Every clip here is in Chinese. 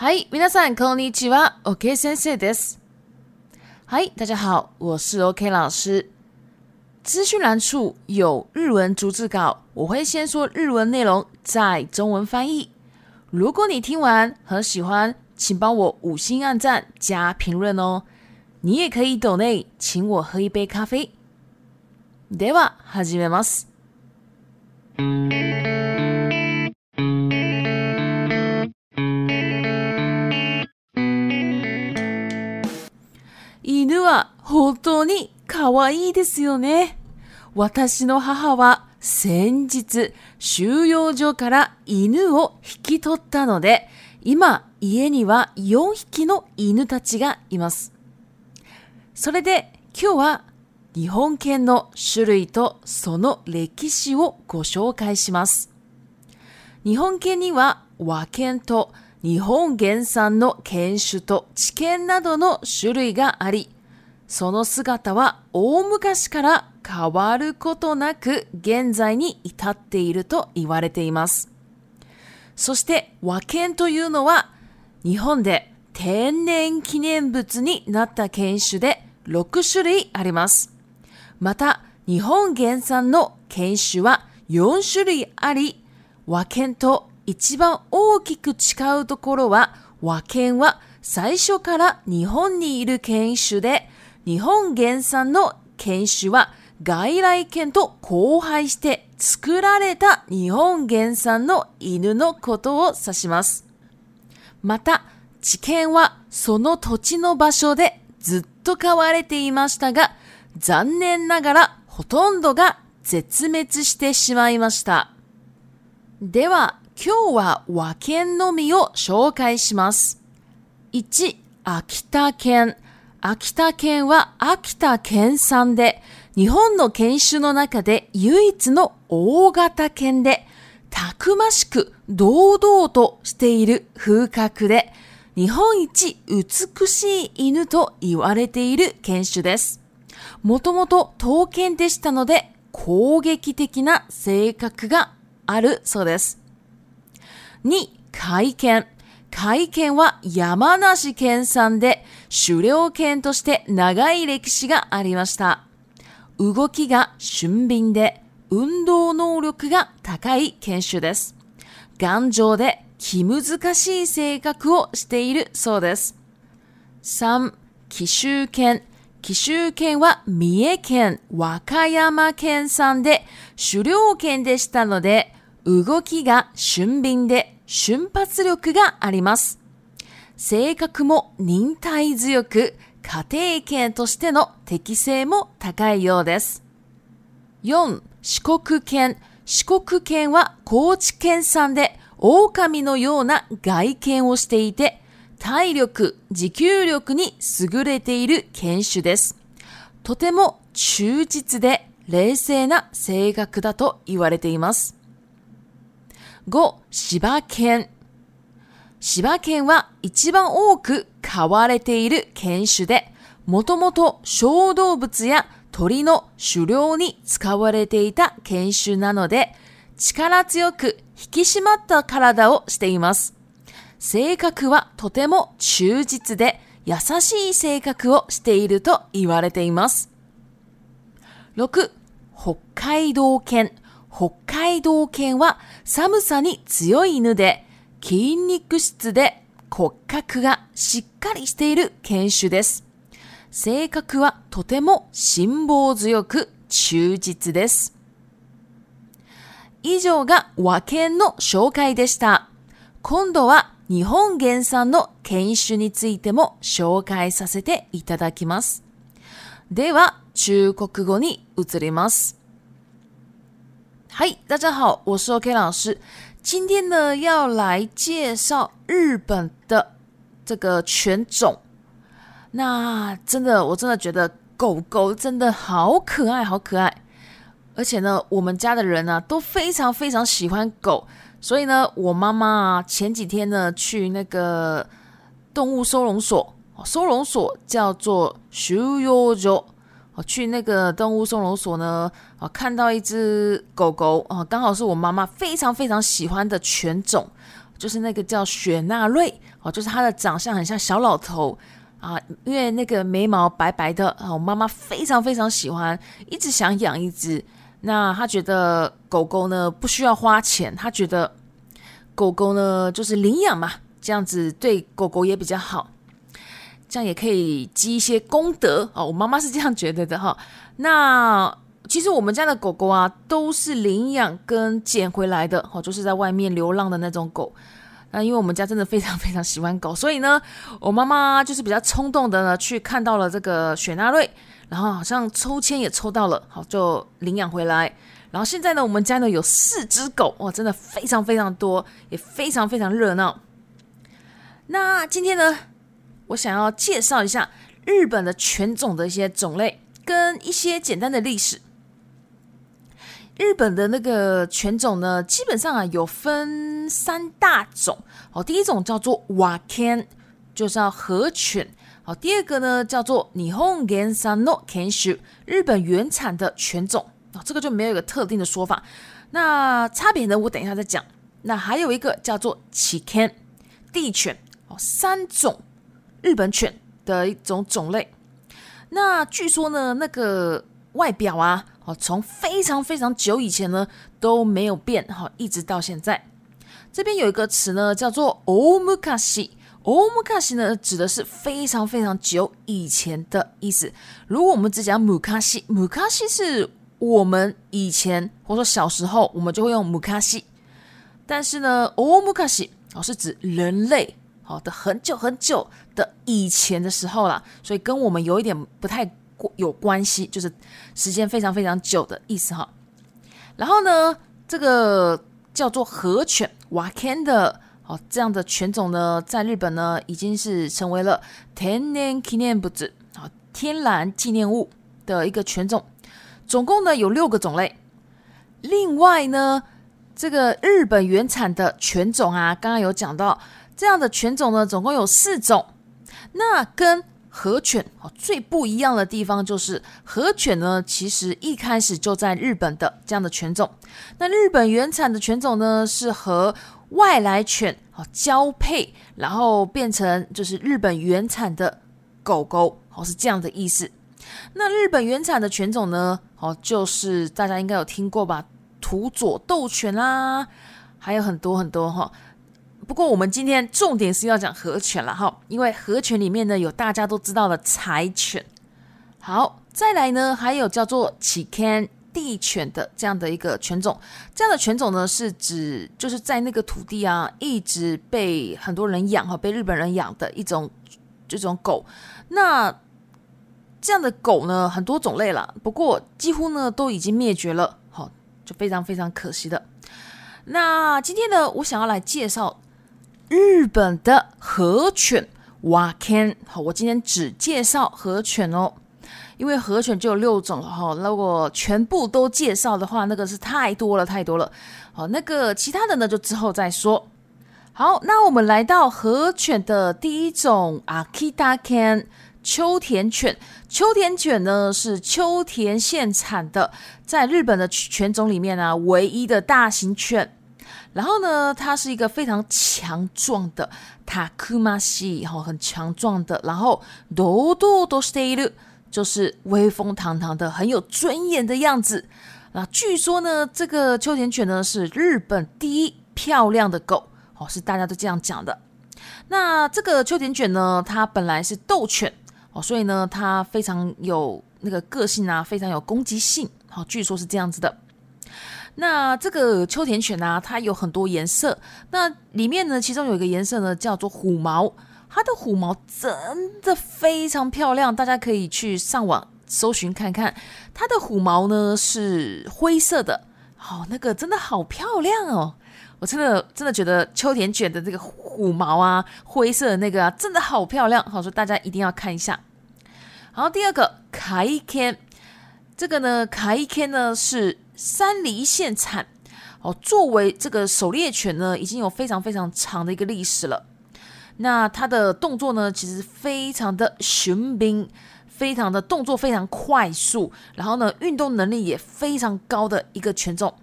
嗨，皆さんこんにちは。OK, 先生です。h 大家好，我是 OK 老师。资讯栏处有日文逐字稿，我会先说日文内容，再中文翻译。如果你听完很喜欢，请帮我五星按赞加评论哦。你也可以抖内请我喝一杯咖啡。では、始めます。本当に可愛いですよね。私の母は先日収容所から犬を引き取ったので、今家には4匹の犬たちがいます。それで今日は日本犬の種類とその歴史をご紹介します。日本犬には和犬と日本原産の犬種と知犬などの種類があり、その姿は大昔から変わることなく現在に至っていると言われています。そして和犬というのは日本で天然記念物になった犬種で6種類あります。また日本原産の犬種は4種類あり、和犬と一番大きく違うところは和犬は最初から日本にいる犬種で日本原産の犬種は外来犬と交配して作られた日本原産の犬のことを指します。また、地犬はその土地の場所でずっと飼われていましたが、残念ながらほとんどが絶滅してしまいました。では、今日は和犬のみを紹介します。1、秋田犬。秋田県は秋田県産で、日本の犬種の中で唯一の大型犬で、たくましく堂々としている風格で、日本一美しい犬と言われている犬種です。もともと刀剣でしたので、攻撃的な性格があるそうです。2、会見。会犬は山梨県産で、狩猟犬として長い歴史がありました。動きが俊敏で、運動能力が高い犬種です。頑丈で気難しい性格をしているそうです。3、奇襲犬。奇襲犬は三重県、和歌山県産で狩猟犬でしたので、動きが俊敏で瞬発力があります。性格も忍耐強く、家庭犬としての適性も高いようです。4、四国犬。四国犬は高知県産で、狼のような外見をしていて、体力、持久力に優れている犬種です。とても忠実で冷静な性格だと言われています。5、柴犬。千葉県は一番多く飼われている犬種で、もともと小動物や鳥の狩猟に使われていた犬種なので、力強く引き締まった体をしています。性格はとても忠実で優しい性格をしていると言われています。6、北海道犬。北海道犬は寒さに強い犬で、筋肉質で骨格がしっかりしている犬種です。性格はとても辛抱強く忠実です。以上が和犬の紹介でした。今度は日本原産の犬種についても紹介させていただきます。では、中国語に移ります。はい、大家好，我是 OK 老师。今天呢，要来介绍日本的这个犬种。那真的，我真的觉得狗狗真的好可爱，好可爱。而且呢，我们家的人呢都非常非常喜欢狗，所以呢，我妈妈前几天呢去那个动物收容所，收容所叫做 s h u y o j o 我去那个动物收容所呢，啊，看到一只狗狗啊，刚好是我妈妈非常非常喜欢的犬种，就是那个叫雪纳瑞，哦，就是它的长相很像小老头啊，因为那个眉毛白白的，我妈妈非常非常喜欢，一直想养一只。那她觉得狗狗呢不需要花钱，她觉得狗狗呢就是领养嘛，这样子对狗狗也比较好。这样也可以积一些功德哦。我妈妈是这样觉得的哈。那其实我们家的狗狗啊，都是领养跟捡回来的，好，就是在外面流浪的那种狗。那因为我们家真的非常非常喜欢狗，所以呢，我妈妈就是比较冲动的呢，去看到了这个雪纳瑞，然后好像抽签也抽到了，好就领养回来。然后现在呢，我们家呢有四只狗，哇，真的非常非常多，也非常非常热闹。那今天呢？我想要介绍一下日本的犬种的一些种类跟一些简单的历史。日本的那个犬种呢，基本上啊有分三大种哦。第一种叫做 w a k n 就是要和犬哦。第二个呢叫做 nihon gensano k n s h 日本原产的犬种啊，这个就没有一个特定的说法。那差别呢，我等一下再讲。那还有一个叫做奇 h 地犬哦，三种。日本犬的一种种类，那据说呢，那个外表啊，哦，从非常非常久以前呢都没有变，哈，一直到现在。这边有一个词呢，叫做 “omukashi”。omukashi 呢，指的是非常非常久以前的意思。如果我们只讲 “mukashi”，mukashi 是我们以前或者说小时候，我们就会用 mukashi，但是呢，omukashi 哦是指人类。好的，很久很久的以前的时候了，所以跟我们有一点不太有关系，就是时间非常非常久的意思哈。然后呢，这个叫做和犬 w a k a n d 哦，这样的犬种呢，在日本呢，已经是成为了天然纪念物啊，天然纪念物的一个犬种，总共呢有六个种类。另外呢，这个日本原产的犬种啊，刚刚有讲到。这样的犬种呢，总共有四种。那跟和犬哦最不一样的地方就是，和犬呢其实一开始就在日本的这样的犬种。那日本原产的犬种呢，是和外来犬哦交配，然后变成就是日本原产的狗狗哦，是这样的意思。那日本原产的犬种呢，哦就是大家应该有听过吧，土佐斗犬啦，还有很多很多哈。不过我们今天重点是要讲河犬了哈，因为河犬里面呢有大家都知道的柴犬，好再来呢还有叫做 c h k n 地犬的这样的一个犬种，这样的犬种呢是指就是在那个土地啊一直被很多人养哈，被日本人养的一种这种狗，那这样的狗呢很多种类了，不过几乎呢都已经灭绝了，好就非常非常可惜的。那今天呢我想要来介绍。日本的和犬，Wa k n 好，我今天只介绍和犬哦，因为和犬就有六种了哈。如果全部都介绍的话，那个是太多了太多了。好，那个其他的呢，就之后再说。好，那我们来到和犬的第一种，Akita k a n 秋田犬。秋田犬呢，是秋田县产的，在日本的犬种里面呢，唯一的大型犬。然后呢，它是一个非常强壮的，塔库马西哈很强壮的，然后ドドドステイル就是威风堂堂的，很有尊严的样子。那据说呢，这个秋田犬呢是日本第一漂亮的狗，哦，是大家都这样讲的。那这个秋田犬呢，它本来是斗犬哦，所以呢，它非常有那个个性啊，非常有攻击性，好，据说是这样子的。那这个秋田犬啊，它有很多颜色。那里面呢，其中有一个颜色呢叫做虎毛，它的虎毛真的非常漂亮，大家可以去上网搜寻看看。它的虎毛呢是灰色的，好，那个真的好漂亮哦！我真的真的觉得秋田犬的这个虎毛啊，灰色的那个真的好漂亮，好说大家一定要看一下。好，第二个卡伊天，这个呢卡伊天呢是。山梨县产哦，作为这个狩猎犬呢，已经有非常非常长的一个历史了。那它的动作呢，其实非常的雄兵，非常的动作非常快速，然后呢，运动能力也非常高的一个犬种。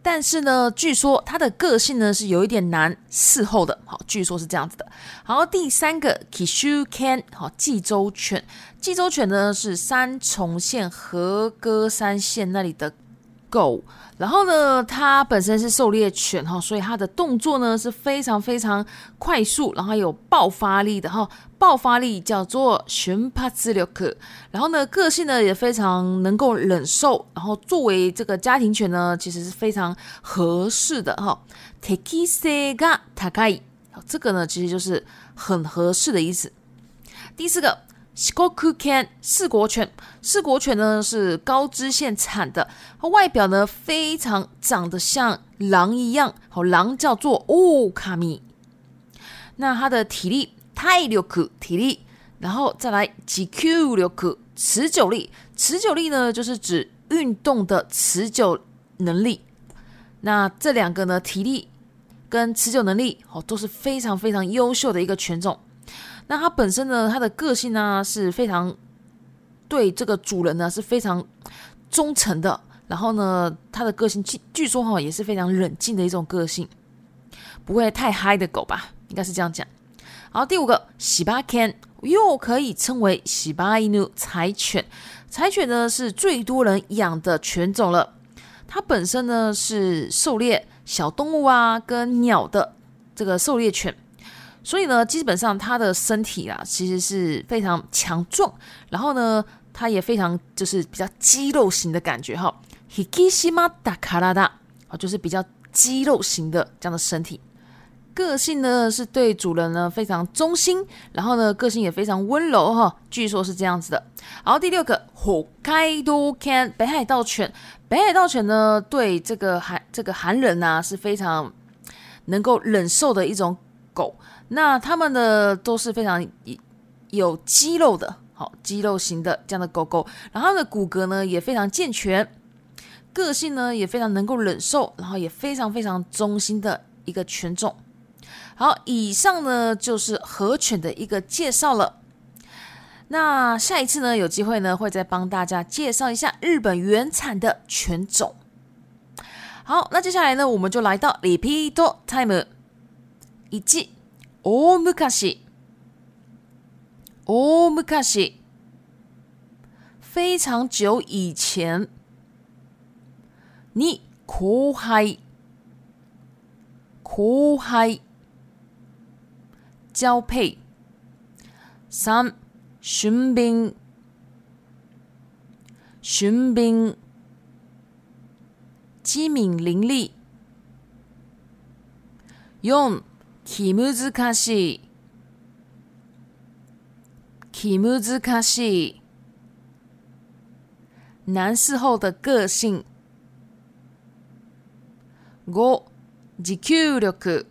但是呢，据说它的个性呢是有一点难伺候的。好，据说是这样子的。好，第三个 Kishu Kan，好，济州犬。济州犬呢是三重县和歌山县那里的。狗，然后呢，它本身是狩猎犬哈，所以它的动作呢是非常非常快速，然后有爆发力的哈，爆发力叫做熊帕兹留克，然后呢，个性呢也非常能够忍受，然后作为这个家庭犬呢，其实是非常合适的哈，テキ a ガ a カイ，这个呢其实就是很合适的意思。第四个。四国犬，四国犬呢是高知县产的，它外表呢非常长得像狼一样，好狼叫做哦卡米。那它的体力太留可体力，然后再来 g Q 留可持久力，持久力呢就是指运动的持久能力。那这两个呢，体力跟持久能力哦都是非常非常优秀的一个犬种。那它本身呢，它的个性呢是非常对这个主人呢是非常忠诚的。然后呢，它的个性据据说哈也是非常冷静的一种个性，不会太嗨的狗吧，应该是这样讲。然后第五个喜巴 can 又可以称为喜巴依奴柴犬，柴犬呢是最多人养的犬种了。它本身呢是狩猎小动物啊跟鸟的这个狩猎犬。所以呢，基本上他的身体啊，其实是非常强壮，然后呢，他也非常就是比较肌肉型的感觉哈 h i k i h i m a dakara da，啊，就是比较肌肉型的这样的身体。个性呢是对主人呢非常忠心，然后呢个性也非常温柔哈，据说是这样子的。然后第六个 Hokkaido Kan 北海道犬，北海道犬呢对这个寒这个寒冷啊是非常能够忍受的一种狗。那它们的都是非常有肌肉的，好肌肉型的这样的狗狗，然后它的骨骼呢也非常健全，个性呢也非常能够忍受，然后也非常非常忠心的一个犬种。好，以上呢就是和犬的一个介绍了。那下一次呢有机会呢会再帮大家介绍一下日本原产的犬种。好，那接下来呢我们就来到里皮多 Time 一季。大昔大昔非常久以前，你高嗨，高嗨，交配。三，寻兵，寻兵，机敏伶俐，用。気難しい気難しい男子后的个性5持久力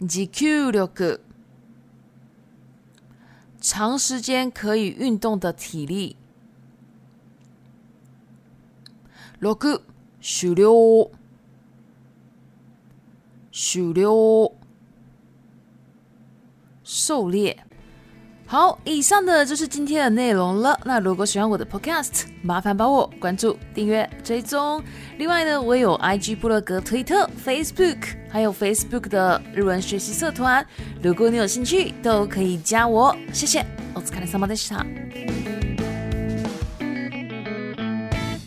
持久力長時間可以運動的体力6狩猟去溜，狩猎。好，以上的就是今天的内容了。那如果喜欢我的 podcast，麻烦帮我关注、订阅、追踪。另外呢，我有 IG 布落格、推特、Facebook，还有 Facebook 的日文学习社团。如果你有兴趣，都可以加我。谢谢，お疲れ様でした。